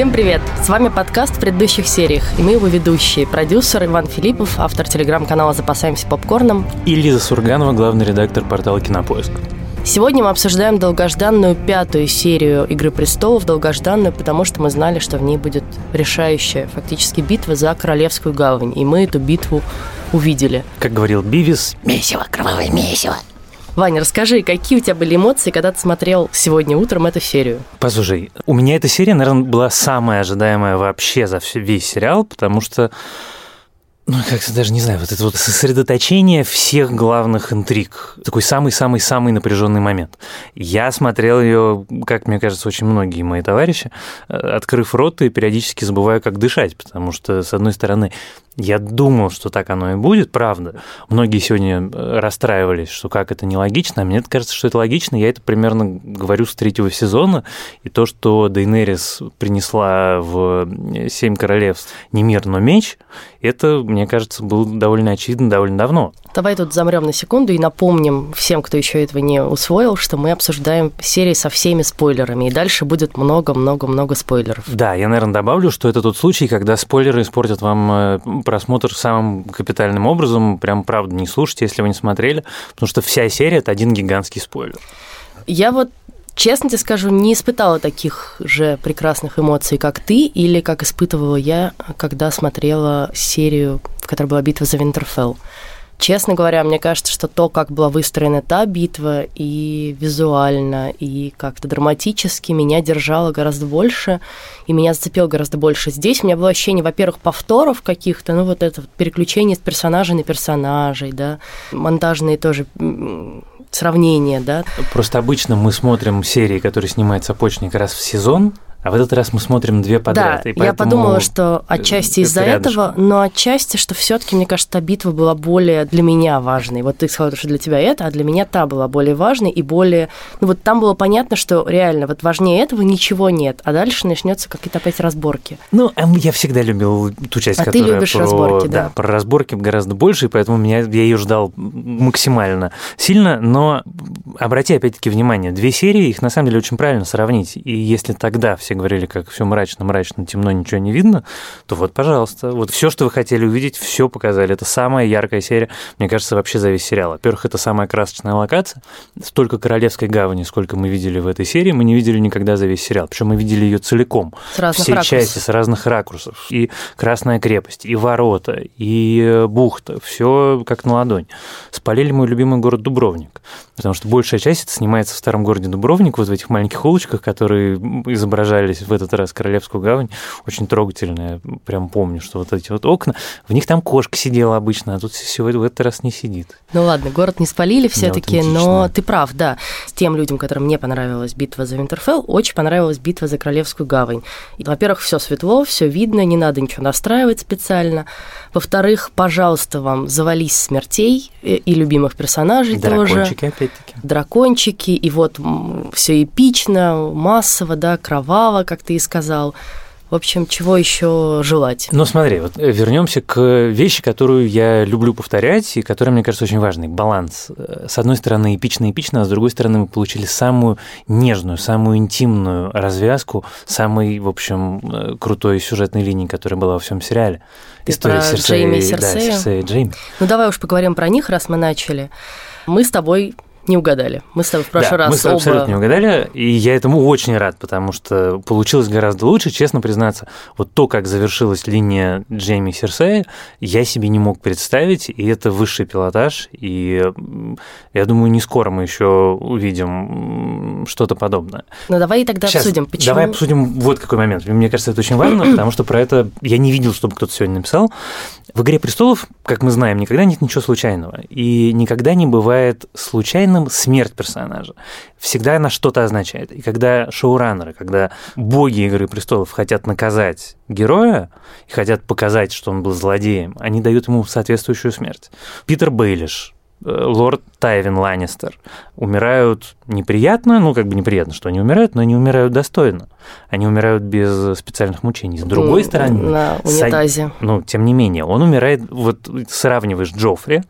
Всем привет! С вами подкаст в предыдущих сериях, и мы его ведущие. Продюсер Иван Филиппов, автор телеграм-канала «Запасаемся попкорном». И Лиза Сурганова, главный редактор портала «Кинопоиск». Сегодня мы обсуждаем долгожданную пятую серию «Игры престолов», долгожданную, потому что мы знали, что в ней будет решающая фактически битва за Королевскую гавань, и мы эту битву увидели. Как говорил Бивис, месиво, кровавое месиво. Ваня, расскажи, какие у тебя были эмоции, когда ты смотрел сегодня утром эту серию? Послушай, у меня эта серия, наверное, была самая ожидаемая вообще за весь сериал, потому что ну, как-то даже не знаю, вот это вот сосредоточение всех главных интриг. Такой самый-самый-самый напряженный момент. Я смотрел ее, как мне кажется, очень многие мои товарищи, э, открыв рот и периодически забываю, как дышать, потому что, с одной стороны, я думал, что так оно и будет, правда. Многие сегодня э, расстраивались, что как это нелогично, а мне кажется, что это логично. Я это примерно говорю с третьего сезона, и то, что Дейнерис принесла в «Семь королевств» не мир, но меч, это, мне кажется, было довольно очевидно довольно давно. Давай тут замрем на секунду и напомним всем, кто еще этого не усвоил, что мы обсуждаем серии со всеми спойлерами, и дальше будет много-много-много спойлеров. Да, я, наверное, добавлю, что это тот случай, когда спойлеры испортят вам э, просмотр самым капитальным образом. Прям правда не слушайте, если вы не смотрели, потому что вся серия – это один гигантский спойлер. Я вот Честно тебе скажу, не испытала таких же прекрасных эмоций, как ты, или как испытывала я, когда смотрела серию, в которой была битва за Винтерфелл. Честно говоря, мне кажется, что то, как была выстроена та битва, и визуально, и как-то драматически, меня держало гораздо больше, и меня зацепило гораздо больше. Здесь у меня было ощущение, во-первых, повторов каких-то, ну вот это переключение с персонажей на персонажей, да, монтажные тоже сравнения, да. Просто обычно мы смотрим серии, которые снимает Сапочник раз в сезон, а в этот раз мы смотрим две подряд. Да, я подумала, что отчасти из-за этого, но отчасти, что все-таки, мне кажется, та битва была более для меня важной. Вот ты сказала, что для тебя это, а для меня та была более важной и более... Ну вот там было понятно, что реально вот важнее этого ничего нет, а дальше начнется какие-то опять разборки. Ну, а я всегда любил ту часть, а которая ты любишь про, разборки, да. да. Про разборки гораздо больше, и поэтому меня, я ее ждал максимально сильно, но обрати опять-таки внимание, две серии, их на самом деле очень правильно сравнить, и если тогда все все говорили, как все мрачно, мрачно, темно, ничего не видно, то вот, пожалуйста, вот все, что вы хотели увидеть, все показали. Это самая яркая серия, мне кажется, вообще за весь сериал. Во-первых, это самая красочная локация. Столько Королевской гавани, сколько мы видели в этой серии, мы не видели никогда за весь сериал. Причем мы видели ее целиком. С разных все ракурсов. части, с разных ракурсов. И Красная крепость, и ворота, и бухта. Все как на ладонь. Спалили мой любимый город Дубровник. Потому что большая часть это снимается в старом городе Дубровник, вот в этих маленьких улочках, которые изображают отправились в этот раз в Королевскую гавань, очень трогательная, прям помню, что вот эти вот окна, в них там кошка сидела обычно, а тут сегодня в этот раз не сидит. Ну ладно, город не спалили все-таки, но ты прав, да. С тем людям, которым не понравилась битва за Винтерфелл, очень понравилась битва за Королевскую гавань. Во-первых, все светло, все видно, не надо ничего настраивать специально. Во-вторых, пожалуйста, вам завались смертей и любимых персонажей Дракончики, тоже. Дракончики, опять-таки. Дракончики, и вот все эпично, массово, да, кроваво мало, как ты и сказал. В общем, чего еще желать? Ну, смотри, вот э, вернемся к вещи, которую я люблю повторять и которая, мне кажется, очень важной. Баланс. С одной стороны, эпично-эпично, а с другой стороны, мы получили самую нежную, самую интимную развязку, самой, в общем, э, крутой сюжетной линии, которая была во всем сериале. Ты История про Серсея, Джейми и Серсея? Да, Серсея и Джейми. Ну, давай уж поговорим про них, раз мы начали. Мы с тобой не угадали. Мы с тобой в прошлый да, раз мы с тобой оба... абсолютно не угадали, и я этому очень рад, потому что получилось гораздо лучше, честно признаться. Вот то, как завершилась линия Джейми Серсея, я себе не мог представить, и это высший пилотаж, и я думаю, не скоро мы еще увидим что-то подобное. Ну давай тогда Сейчас, обсудим, почему... Давай обсудим вот какой момент. Мне кажется, это очень важно, потому что про это я не видел, чтобы кто-то сегодня написал. В «Игре престолов», как мы знаем, никогда нет ничего случайного, и никогда не бывает случайным смерть персонажа. Всегда она что-то означает. И когда шоураннеры, когда боги «Игры престолов» хотят наказать героя и хотят показать, что он был злодеем, они дают ему соответствующую смерть. Питер Бейлиш, э, лорд Тайвин Ланнистер умирают неприятно, ну, как бы неприятно, что они умирают, но они умирают достойно. Они умирают без специальных мучений. С другой стороны... На унитазе. Са... Ну, тем не менее, он умирает, вот сравниваешь Джоффри,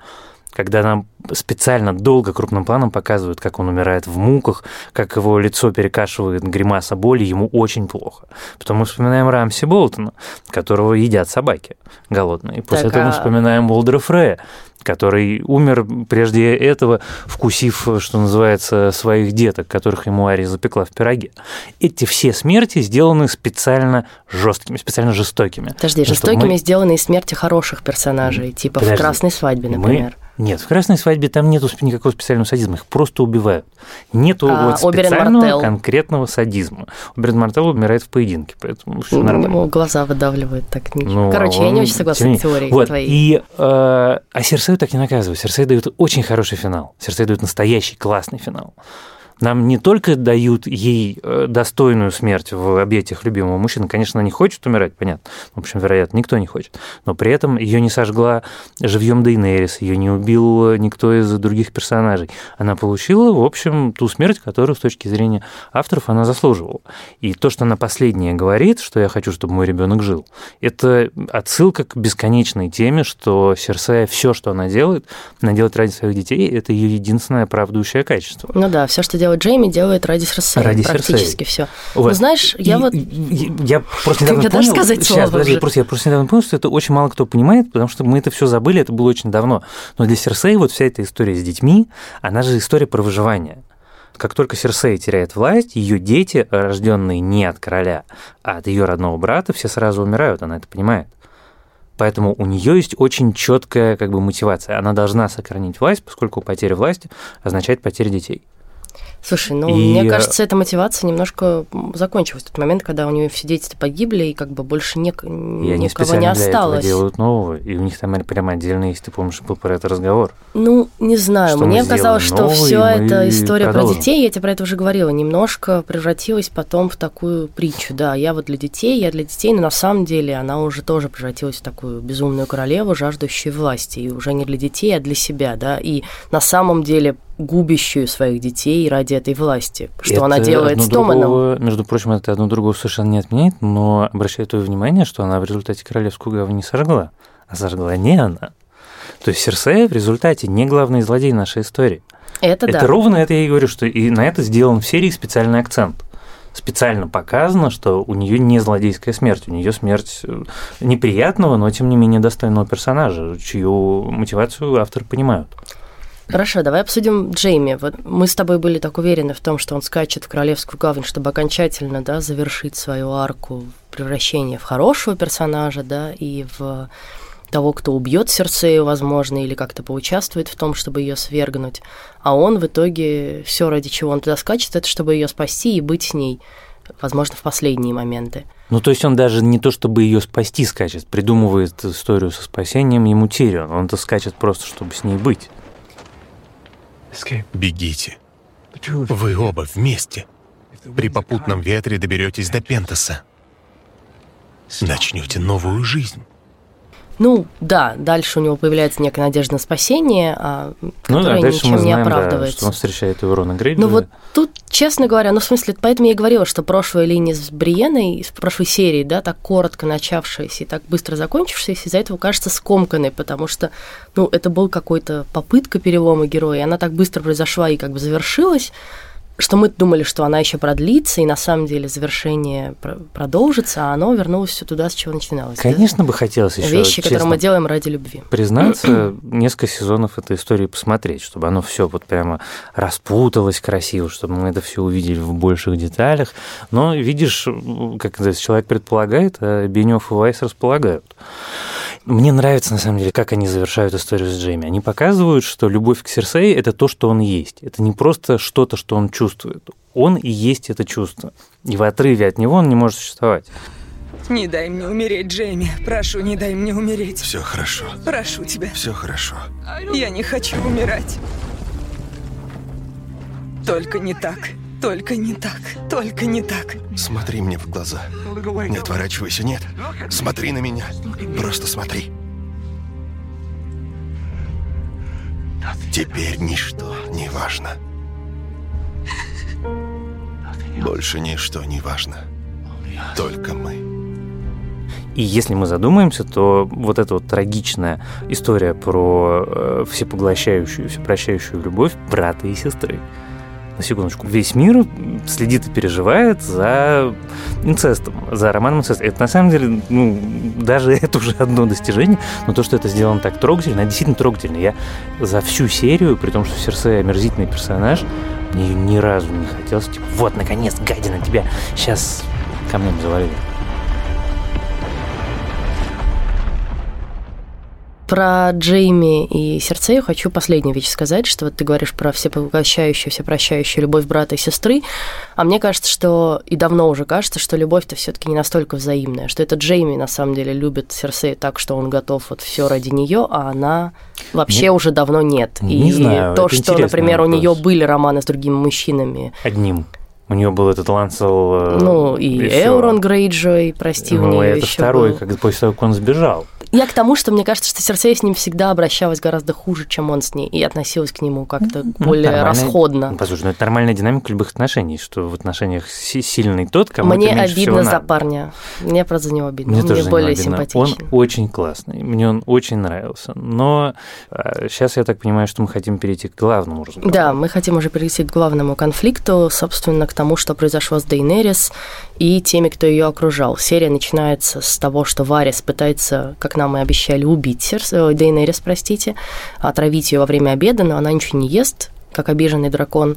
когда нам специально долго крупным планом показывают, как он умирает в муках, как его лицо перекашивает гримаса боли, ему очень плохо. Потом мы вспоминаем Рамси Болтона, которого едят собаки голодные. И после так, этого а... мы вспоминаем Уолдера Фрея, который умер прежде этого, вкусив, что называется, своих деток, которых ему Ари запекла в пироге. Эти все смерти сделаны специально жесткими, специально жестокими. Подожди, жестокими мы... сделаны из смерти хороших персонажей, типа Подожди, в «Красной свадьбе», например. Мы нет, в «Красной свадьбе» там нету никакого специального садизма, их просто убивают. Нету а, вот специального конкретного садизма. Оберен Мартел умирает в поединке, поэтому все нормально. Ему глаза выдавливают так. Ну, Короче, а я не очень согласна с теорией вот, твоей. И, э, а Серсею так не наказывают. Серсею дают очень хороший финал. Серсею дают настоящий классный финал нам не только дают ей э, достойную смерть в объятиях любимого мужчины, конечно, она не хочет умирать, понятно, в общем, вероятно, никто не хочет, но при этом ее не сожгла живьем Дейнерис, ее не убил никто из других персонажей. Она получила, в общем, ту смерть, которую с точки зрения авторов она заслуживала. И то, что она последняя говорит, что я хочу, чтобы мой ребенок жил, это отсылка к бесконечной теме, что Серсея все, что она делает, она делает ради своих детей, это ее единственное оправдывающее качество. Ну да, все, что делает делает Джейми, делает ради Серсея. Ради практически все. Ну, знаешь, я и, вот... Я просто недавно Ты понял... сказать Сейчас, подожди, просто, я просто недавно понял, что это очень мало кто понимает, потому что мы это все забыли, это было очень давно. Но для Серсея вот вся эта история с детьми, она же история про выживание. Как только Серсея теряет власть, ее дети, рожденные не от короля, а от ее родного брата, все сразу умирают, она это понимает. Поэтому у нее есть очень четкая как бы мотивация. Она должна сохранить власть, поскольку потеря власти означает потеря детей. Слушай, ну, и... мне кажется, эта мотивация немножко закончилась в тот момент, когда у нее все дети погибли, и как бы больше ни, и никого не осталось. Для этого делают нового, и у них там прямо отдельно, если ты помнишь, был про это разговор. Ну, не знаю, что мне казалось, что все эта история продолжим. про детей, я тебе про это уже говорила, немножко превратилась потом в такую притчу. Да, я вот для детей, я для детей, но на самом деле она уже тоже превратилась в такую безумную королеву, жаждущую власти, и уже не для детей, а для себя, да, и на самом деле губящую своих детей ради этой власти, что это она делает с Томаном. Другого, между прочим, это одно другого совершенно не отменяет, но обращаю твое внимание, что она в результате королевскую гавань не сожгла, а сожгла не она. То есть Серсея в результате не главный злодей нашей истории. Это, это да. ровно это я и говорю, что и на это сделан в серии специальный акцент специально показано, что у нее не злодейская смерть, у нее смерть э, неприятного, но тем не менее достойного персонажа, чью мотивацию автор понимают. Хорошо, давай обсудим Джейми. Вот мы с тобой были так уверены в том, что он скачет в Королевскую гавань, чтобы окончательно да, завершить свою арку превращения в хорошего персонажа, да, и в того, кто убьет Серсею, возможно, или как-то поучаствует в том, чтобы ее свергнуть. А он в итоге все, ради чего он туда скачет, это чтобы ее спасти и быть с ней, возможно, в последние моменты. Ну, то есть он даже не то, чтобы ее спасти скачет, придумывает историю со спасением ему Тирион. Он-то скачет просто, чтобы с ней быть. Бегите. Вы оба вместе. При попутном ветре доберетесь до Пентаса. Начнете новую жизнь. Ну, да, дальше у него появляется некая надежда на спасение, которая ну, да, ничем знаем, не оправдывается. Да, что он встречает его Рона Грейджа. Ну вот тут, честно говоря, ну в смысле, поэтому я и говорила, что прошлая линия с Бриеной, из прошлой серии, да, так коротко начавшаяся и так быстро закончившаяся, из-за этого кажется скомканной, потому что, ну, это был какой-то попытка перелома героя, и она так быстро произошла и как бы завершилась, что мы думали, что она еще продлится, и на самом деле завершение продолжится, а оно вернулось все туда, с чего начиналось. Конечно да? бы хотелось еще Вещи, которые мы делаем ради любви. Признаться, несколько сезонов этой истории посмотреть, чтобы оно все вот прямо распуталось красиво, чтобы мы это все увидели в больших деталях. Но видишь, как человек предполагает, а Бенев и Вайс располагают. Мне нравится, на самом деле, как они завершают историю с Джейми. Они показывают, что любовь к Серсей – это то, что он есть. Это не просто что-то, что он чувствует. Он и есть это чувство. И в отрыве от него он не может существовать. Не дай мне умереть, Джейми. Прошу, не дай мне умереть. Все хорошо. Прошу тебя. Все хорошо. Я не хочу умирать. Только не так. Только не так. Только не так. Смотри мне в глаза. Не отворачивайся, нет. Смотри на меня. Просто смотри. Теперь ничто не важно. Больше ничто не важно. Только мы. И если мы задумаемся, то вот эта вот трагичная история про э, всепоглощающую, всепрощающую любовь брата и сестры. На секундочку, весь мир следит и переживает за инцестом, за романом инцеста. Это на самом деле, ну, даже это уже одно достижение, но то, что это сделано так трогательно, действительно трогательно. Я за всю серию, при том, что Серсея омерзительный персонаж, мне ни разу не хотелось, типа, вот, наконец, гадина, тебя сейчас камнем завалили. Про Джейми и Сердцею хочу последнюю вещь сказать, что вот ты говоришь про всепоглощающую, всепрощающую любовь брата и сестры, а мне кажется, что и давно уже кажется, что любовь-то все таки не настолько взаимная, что это Джейми на самом деле любит Серсею так, что он готов вот все ради нее, а она вообще не, уже давно нет. Не и знаю, то, что, например, вопрос. у нее были романы с другими мужчинами. Одним. У нее был этот Лансел... Ну, и, и Эурон Грейджой, прости, ну, у нее это второй, был. как после того, как он сбежал. Я к тому, что мне кажется, что Серсея с ним всегда обращалась гораздо хуже, чем он с ней, и относилась к нему как-то ну, более расходно. Послушай, ну это нормальная динамика любых отношений, что в отношениях сильный тот, кому Мне обидно за надо. парня. Мне просто за него обидно. Мне он тоже мне более обидно. симпатичен. Он очень классный, мне он очень нравился. Но сейчас я так понимаю, что мы хотим перейти к главному разговору. Да, мы хотим уже перейти к главному конфликту, собственно, к тому, что произошло с Дейнерис и теми, кто ее окружал. Серия начинается с того, что Варис пытается, как нам и обещали, убить Серс... Дейнерис, простите, отравить ее во время обеда, но она ничего не ест, как обиженный дракон,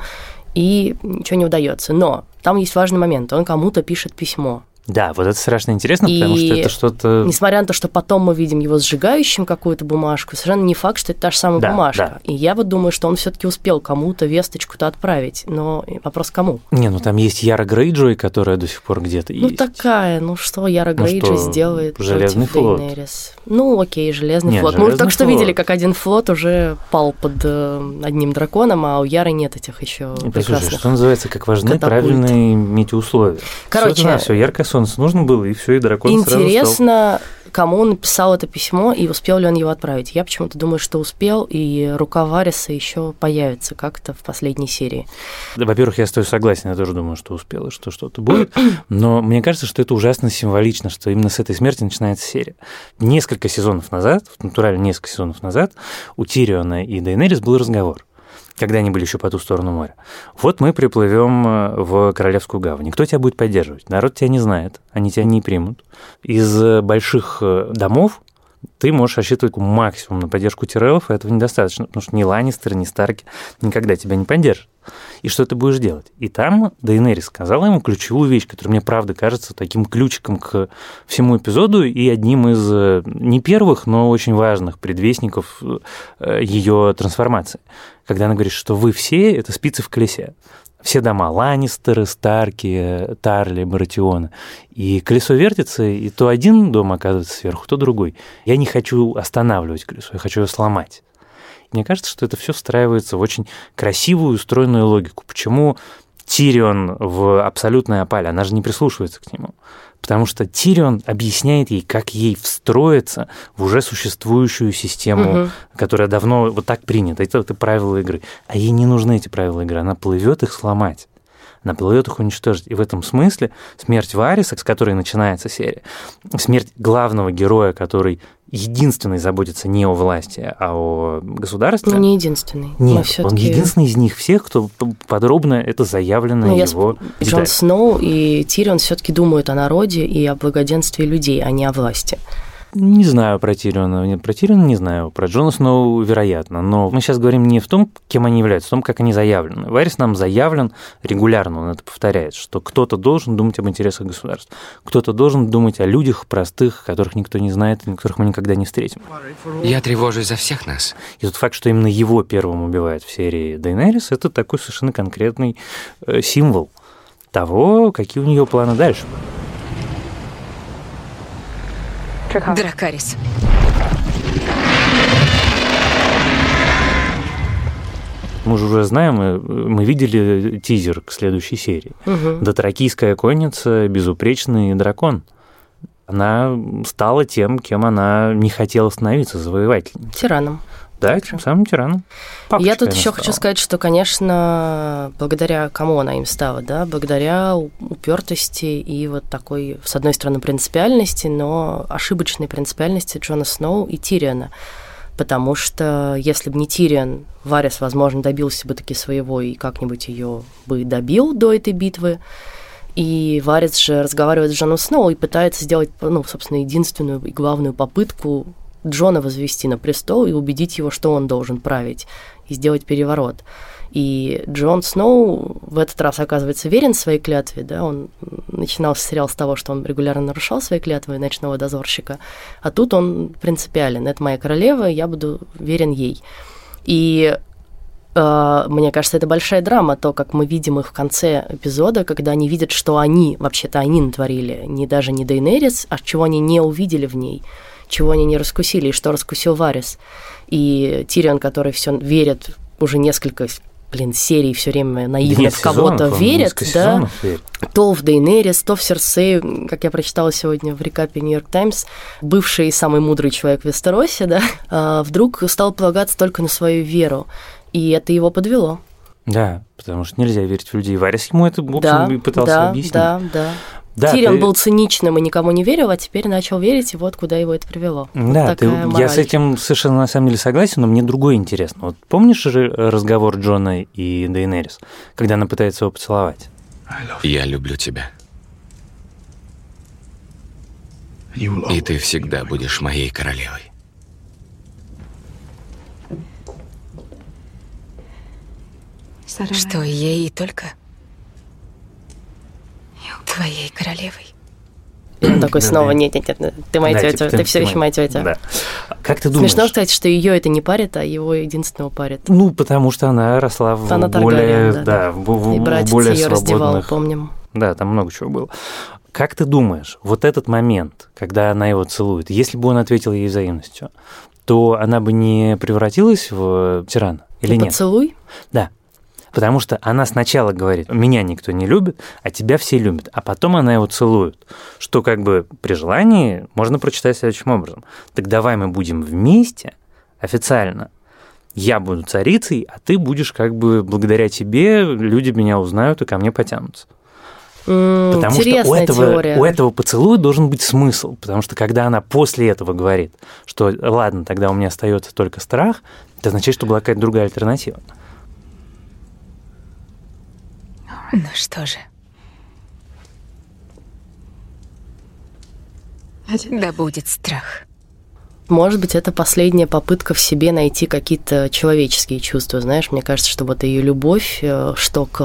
и ничего не удается. Но там есть важный момент. Он кому-то пишет письмо. Да, вот это страшно интересно, И потому что это что-то... Несмотря на то, что потом мы видим его сжигающим какую-то бумажку, совершенно не факт, что это та же самая Да, бумажка. да. И я вот думаю, что он все-таки успел кому-то весточку-то отправить. Но вопрос кому? Не, ну там есть Яра Грейджой, которая до сих пор где-то Ну есть. такая, ну что Яра Ну что, сделает Железный флот. Дейнерис? Ну окей, Железный Нет, флот. Мы Железный только что флот. видели, как один флот уже пал под э, одним драконом, а у Яры нет этих еще прекрасных. что называется, как важны катапульт. правильные метеоусловия. Короче, все яркое солнце нужно было, и все, и дракон. Интересно, кому он написал это письмо и успел ли он его отправить. Я почему-то думаю, что успел, и рука Вариса еще появится как-то в последней серии. Да, Во-первых, я с тобой согласен, я тоже думаю, что успела, что что-то будет, но мне кажется, что это ужасно символично, что именно с этой смерти начинается серия. Несколько сезонов назад, натурально несколько сезонов назад, у Тириона и Дейнерис был разговор когда они были еще по ту сторону моря. Вот мы приплывем э, в Королевскую гавань. Кто тебя будет поддерживать? Народ тебя не знает, они тебя не примут. Из э, больших э, домов ты можешь рассчитывать максимум на поддержку Тиреллов, и этого недостаточно, потому что ни Ланнистеры, ни Старки никогда тебя не поддержат. И что ты будешь делать? И там Дейнерис сказала ему ключевую вещь, которая мне, правда, кажется таким ключиком к всему эпизоду и одним из э, не первых, но очень важных предвестников э, ее трансформации. Когда она говорит, что вы все – это спицы в колесе все дома Ланнистеры, Старки, Тарли, Баратионы. И колесо вертится, и то один дом оказывается сверху, то другой. Я не хочу останавливать колесо, я хочу его сломать. Мне кажется, что это все встраивается в очень красивую, устроенную логику. Почему Тирион в абсолютной опале, она же не прислушивается к нему. Потому что Тирион объясняет ей, как ей встроиться в уже существующую систему, Мгм. которая давно вот так принята. Это, это правила игры. А ей не нужны эти правила игры. Она плывет их сломать. Она плывет их уничтожить. И в этом смысле смерть Вариса, с которой начинается серия, смерть главного героя, который единственный заботится не о власти, а о государстве. Ну, не единственный. Нет, он всё-таки- единственный из них всех, кто подробно это заявлено Ну, я его сп- Джон Сноу и Тирион все-таки думают о народе и о благоденствии людей, а не о власти. Не знаю про Тириона. Нет, про Тириона не знаю. Про Джона Сноу, вероятно. Но мы сейчас говорим не в том, кем они являются, а в том, как они заявлены. Варис нам заявлен регулярно, он это повторяет, что кто-то должен думать об интересах государства, кто-то должен думать о людях простых, которых никто не знает, и которых мы никогда не встретим. Я тревожусь за всех нас. И тот факт, что именно его первым убивают в серии Дейнерис, это такой совершенно конкретный э, символ того, какие у нее планы дальше. Дракарис. Мы же уже знаем, мы, мы видели тизер к следующей серии. Мгм. Дотракийская конница, безупречный дракон. Она стала тем, кем она не хотела становиться, завоевательницей. Тираном. Да, тем самым тираном. Папочкой Я тут еще стала. хочу сказать, что, конечно, благодаря кому она им стала, да, благодаря упертости и вот такой, с одной стороны, принципиальности, но ошибочной принципиальности Джона Сноу и Тириона. Потому что если бы не Тирион, Варис, возможно, добился бы таки своего и как-нибудь ее бы добил до этой битвы. И Варис же разговаривает с Джоном Сноу и пытается сделать, ну, собственно, единственную и главную попытку Джона возвести на престол и убедить его, что он должен править, и сделать переворот. И Джон Сноу в этот раз оказывается верен своей клятве, да, он начинал сериал с того, что он регулярно нарушал свои клятвы ночного дозорщика, а тут он принципиален. Это моя королева, я буду верен ей. И э, мне кажется, это большая драма, то, как мы видим их в конце эпизода, когда они видят, что они, вообще-то они натворили, не даже не Дейнерис, а чего они не увидели в ней, чего они не раскусили, и что раскусил Варис. И Тирион, который все верит уже несколько блин, серий все время наивно в кого-то несколько да, верит. то в Дейнерис, то в Серсею, как я прочитала сегодня в рекапе Нью-Йорк Таймс, бывший самый мудрый человек в Вестеросе, да, а, вдруг стал полагаться только на свою веру, и это его подвело. Да, потому что нельзя верить в людей. Варис ему это, в общем, Да, пытался да, объяснить. да, да. Да, Тирион ты- был циничным и никому не верил, а теперь начал верить, и вот куда его это привело. Вот Да, ты- такая я с этим совершенно на самом деле согласен, но мне другое интересно. Вот помнишь же разговор Джона и Дейнерис, когда она пытается его поцеловать? Я люблю тебя. И ты всегда будешь моей королевой. Что, ей только твоей королевой? И он такой снова, нет, нет, нет, ты моя Да, тетя, типа, ты, все еще моя тетя. Да. Как ты думаешь? Смешно, кстати, что ее это не парит, а его единственного парит. Ну, потому что она росла в Она более, да, да, в, в- И в братец более ее раздевал, свободных. помним. Да, там много чего было. Как ты думаешь, вот этот момент, когда она его целует, если бы он ответил ей взаимностью, то она бы не превратилась в тирана или нет? Поцелуй? Да. Потому что она сначала говорит, меня никто не любит, а тебя все любят, а потом она его целует, что как бы при желании можно прочитать следующим образом. Так давай мы будем вместе официально. Я буду царицей, а ты будешь как бы благодаря тебе люди меня узнают и ко мне потянутся. М, Потому что у этого, теория. у этого поцелуя должен быть смысл. Потому что когда она после этого говорит, что ладно, тогда у меня остается только страх, это означает, что была какая-то другая альтернатива. Ну что же. Да будет страх. Может быть, это последняя попытка в себе найти какие-то человеческие чувства. Знаешь, мне кажется, что вот ее любовь, э, что к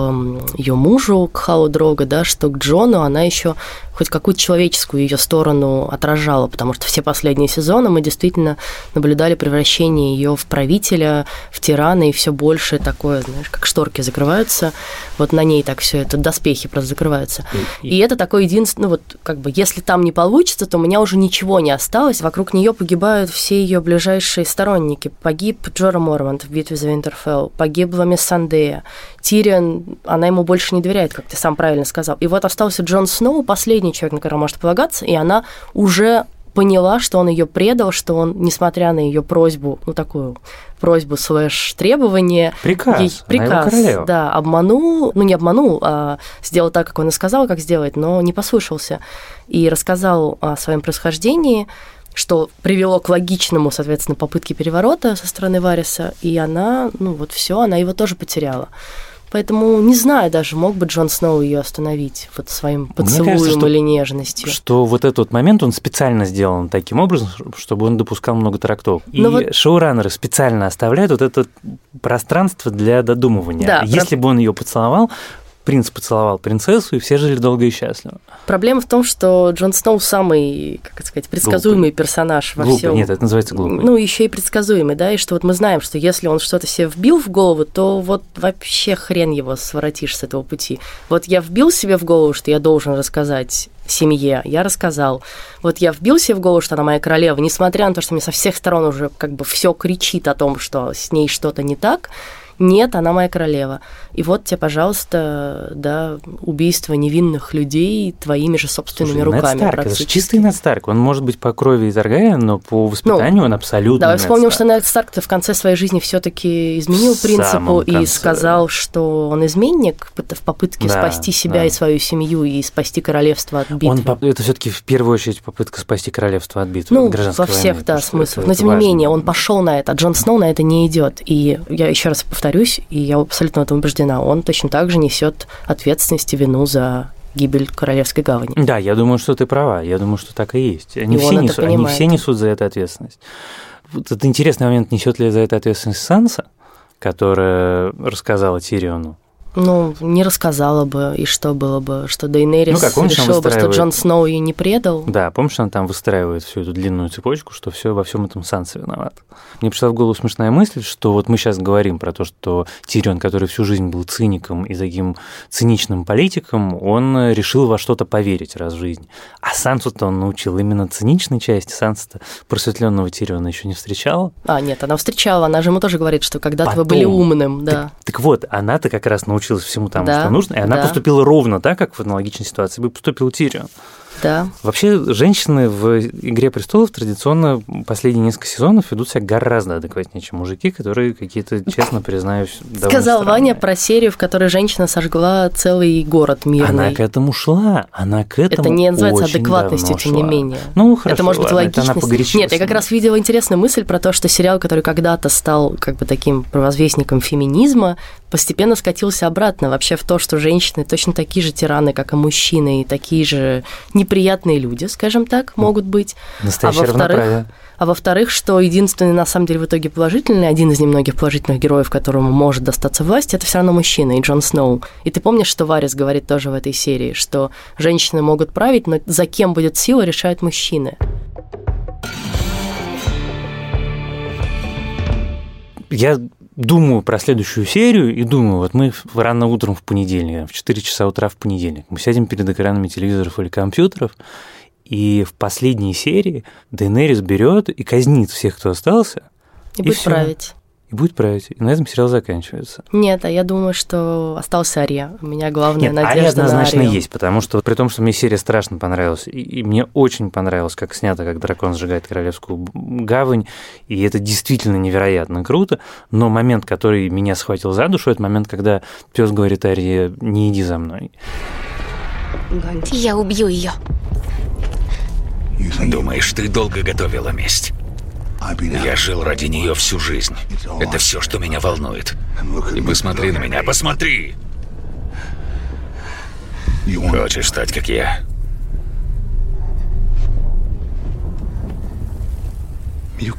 ее мужу, к Халу Дрога, да, что к Джону, она еще хоть какую-то человеческую ее сторону отражала, потому что все последние сезоны мы действительно наблюдали превращение ее в правителя, в тирана, и все больше такое, знаешь, как шторки закрываются, вот на ней так все это, доспехи просто закрываются. И- И это такой единственный, ну вот как бы, если там не получится, то у меня уже ничего не осталось. Вокруг нее погибают все ее ближайшие сторонники. Погиб Джора Мормонт в битве за Винтерфелл, погибла мисс Сандея. Тирион, она ему больше не доверяет, как ты сам правильно сказал. И вот остался Джон Сноу, последний человек, на которого может полагаться, и она уже поняла, что он ее предал, что он, несмотря на ее просьбу, ну такую просьбу слэш требование, Приказ. ей приказ, да, обманул, ну не обманул, а сделал так, как он и сказал, как сделать, но не послушался. И рассказал о своем происхождении, что привело к логичному, соответственно, попытке переворота со стороны Вариса, и она, ну вот все, она его тоже потеряла. Поэтому не знаю даже, мог бы Джон Сноу ее остановить вот своим кажется, поцелуем что- или нежностью. Что вот этот вот момент, он специально сделан таким образом, чтобы он допускал много трактовок. И Ну вот- шоураннеры специально оставляют вот это пространство для додумывания. Да, Если бы он ее поцеловал, принц поцеловал принцессу, и все жили долго и счастливо. Проблема в том, что Джон Сноу самый, как это сказать, предсказуемый персонаж во Глупо. всем. Нет, это называется глупо. Ну, еще и предсказуемый, да, и что вот мы знаем, что если он что-то себе вбил в голову, то вот вообще хрен его своротишь с этого пути. Вот я вбил себе в голову, что я должен рассказать семье, я рассказал. Вот я вбил себе в голову, что она моя королева, несмотря на то, что мне со всех сторон уже как бы все кричит о том, что с ней что-то не так, нет, она моя королева. И вот тебе, пожалуйста, да, убийство невинных людей твоими же собственными Слушай, руками. Нед Старк, это же чистый Нед Старк. Он может быть по крови из Аргая, но по воспитанию ну, он абсолютно Давай вспомним, что Нед Старк-то в конце своей жизни все таки изменил в принципу и сказал, что он изменник в попытке да, спасти себя да. и свою семью и спасти королевство от битвы. Он, это все таки в первую очередь попытка спасти королевство от битвы, ну, от во всех, войны, да, смыслах. Но тем не менее, он пошел на это, а Джон Сноу на это не идет. И я еще раз повторюсь, и я абсолютно в этом убеждена, он точно так же несет ответственность и вину за гибель Королевской гавани. Да, я думаю, что ты права. Я думаю, что так и есть. Они, и все, несут, они все несут за это ответственность. Вот это интересный момент, несет ли за это ответственность Санса, которая рассказала Тириону ну, не рассказала бы, и что было бы, что Дейнерис ну, как, помнишь, решила бы, что Джон Сноу ее не предал. Да, помнишь, она там выстраивает всю эту длинную цепочку, что все во всем этом Санса виноват. Мне пришла в голову смешная мысль, что вот мы сейчас говорим про то, что Тирион, который всю жизнь был циником и таким циничным политиком, он решил во что-то поверить раз в жизни. А Сансу-то он научил именно циничной части. Санса-то просветленного Тириона еще не встречала. А, нет, она встречала. Она же ему тоже говорит, что когда-то вы были умным, да. Так, так вот, она-то как раз научилась научилась всему тому, да, что нужно, и она да. поступила ровно так, как в аналогичной ситуации бы поступил Тирион. Да. Вообще, женщины в «Игре престолов» традиционно последние несколько сезонов ведут себя гораздо адекватнее, чем мужики, которые какие-то, честно признаюсь, Сказал странные. Ваня про серию, в которой женщина сожгла целый город мирный. Она к этому шла, она к этому Это не называется адекватностью, тем не менее. Ну, хорошо, Это может быть логичность. Нет, я как раз видела интересную мысль про то, что сериал, который когда-то стал как бы таким провозвестником феминизма, постепенно скатился обратно вообще в то, что женщины точно такие же тираны, как и мужчины, и такие же неприятные люди, скажем так, могут быть. Настоящее а во-вторых, а во-вторых, что единственный, на самом деле, в итоге положительный, один из немногих положительных героев, которому может достаться власть, это все равно мужчина, и Джон Сноу. И ты помнишь, что Варис говорит тоже в этой серии, что женщины могут править, но за кем будет сила, решают мужчины. Я думаю про следующую серию и думаю, вот мы рано утром в понедельник, в 4 часа утра в понедельник, мы сядем перед экранами телевизоров или компьютеров, и в последней серии Дейнерис берет и казнит всех, кто остался. И, и будет всё. править и будет править. И на этом сериал заканчивается. Нет, а я думаю, что остался Ария. У меня главная Нет, надежда Ария однозначно на Арию. есть, потому что при том, что мне серия страшно понравилась, и, и мне очень понравилось, как снято, как дракон сжигает королевскую гавань, и это действительно невероятно круто, но момент, который меня схватил за душу, это момент, когда пес говорит Арии, не иди за мной. Я убью ее. Думаешь, ты долго готовила месть? Я жил ради нее всю жизнь. Это все, что меня волнует. И посмотри на меня, посмотри! Хочешь стать, как я?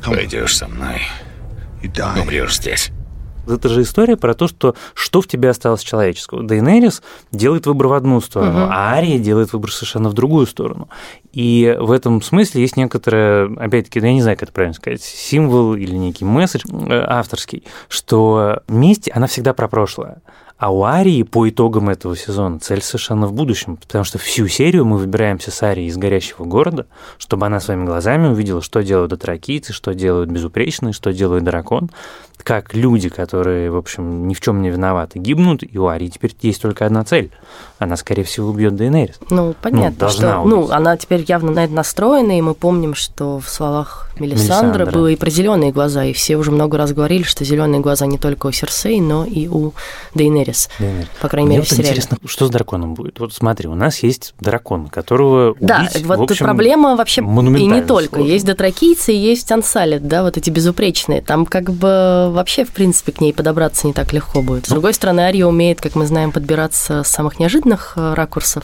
Пойдешь со мной. Умрешь здесь. Это же история про то, что что в тебе осталось человеческого. Дейнерис делает выбор в одну сторону, угу. а Ария делает выбор совершенно в другую сторону. И в этом смысле есть некоторое, опять-таки, я не знаю, как это правильно сказать, символ или некий месседж э, авторский, что месть, она всегда про прошлое. А у Арии по итогам этого сезона цель совершенно в будущем, потому что всю серию мы выбираемся с Арией из горящего города, чтобы она своими глазами увидела, что делают дотракийцы, что делают безупречные, что делает дракон, как люди, которые, в общем, ни в чем не виноваты, гибнут, и у Арии теперь есть только одна цель. Она, скорее всего, убьет Дейнерис. Ну, понятно, ну, должна что, ну, она теперь явно на это настроена, и мы помним, что в словах Мелисандры было и про зеленые глаза, и все уже много раз говорили, что зеленые глаза не только у Серсей, но и у Дейнерис. Дейнерис. По крайней Мне мере, вот в сериале. интересно, что с драконом будет? Вот смотри, у нас есть дракон, которого Да, убить, вот в общем, проблема вообще и не только. Сложно. Есть дотракийцы, есть ансалит, да, вот эти безупречные. Там как бы вообще, в принципе, к ней подобраться не так легко будет. С ну, другой стороны, Ария умеет, как мы знаем, подбираться с самых неожиданных э, ракурсов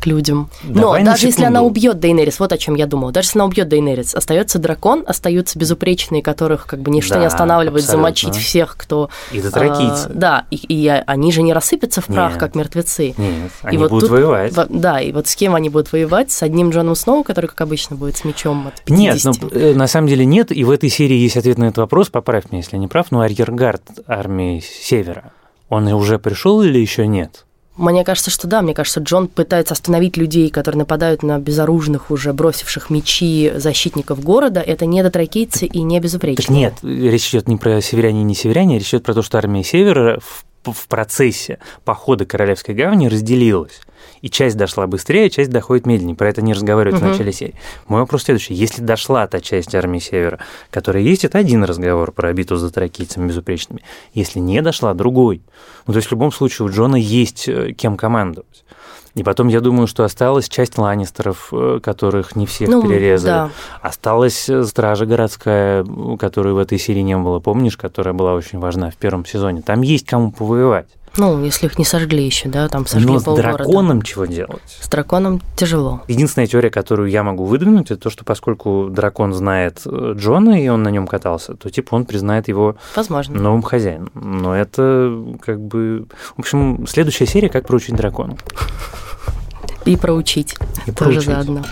к людям. Но даже если она убьет Дейнерис, вот о чем я думала, даже если она убьет Дейнерис, остается дракон, остаются безупречные, которых как бы ничто да, не останавливает абсолютно. замочить всех, кто... И дотракийцы. А, да, и, и они же не рассыпятся в прах, Нет. как мертвецы. Нет, они и вот будут тут, воевать. Да, и вот с кем они будут воевать? С одним Джоном Сноу, который, как обычно, будет с мечом от 50. Нет, ну, на самом деле нет, и в этой серии есть ответ на этот вопрос, поправь меня, если я не прав, но арьергард армии Севера, он уже пришел или еще нет? Мне кажется, что да. Мне кажется, Джон пытается остановить людей, которые нападают на безоружных, уже бросивших мечи защитников города. Это не дотракийцы и не безупречные. Так нет, речь идет не про северяне и не северяне, речь идет про то, что армия Севера в в процессе похода Королевской гавани разделилась. И часть дошла быстрее, часть доходит медленнее. Про это не разговаривают угу. в начале серии. Мой вопрос следующий. Если дошла та часть армии Севера, которая есть, это один разговор про битву за тракийцами безупречными. Если не дошла, другой. Ну, то есть в любом случае у Джона есть э, кем командовать. И потом, я думаю, что осталась часть Ланнистеров, э, которых не всех ну, перерезали. Да. Осталась э, Стража городская, которой в этой серии не было, помнишь, которая была очень важна в первом сезоне. Там есть кому повоевать. Ну, если их не сожгли еще, да, там сожгли Но с драконом чего делать? С драконом тяжело. Единственная теория, которую я могу выдвинуть, это то, что поскольку дракон знает э, Джона, и он на нем катался, то типа он признает его Возможно. новым хозяином. Но это как бы... В общем, следующая серия «Как проучить дракона». И проучить. И тоже проучить. заодно.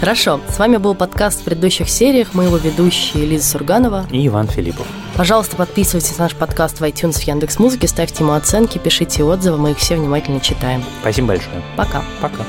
Хорошо. С вами был подкаст в предыдущих сериях. Мы его ведущие Лиза Сурганова и Иван Филиппов. Пожалуйста, подписывайтесь на наш подкаст в iTunes, в Яндекс Музыке, ставьте ему оценки, пишите отзывы, мы их все внимательно читаем. Спасибо большое. Пока. Пока.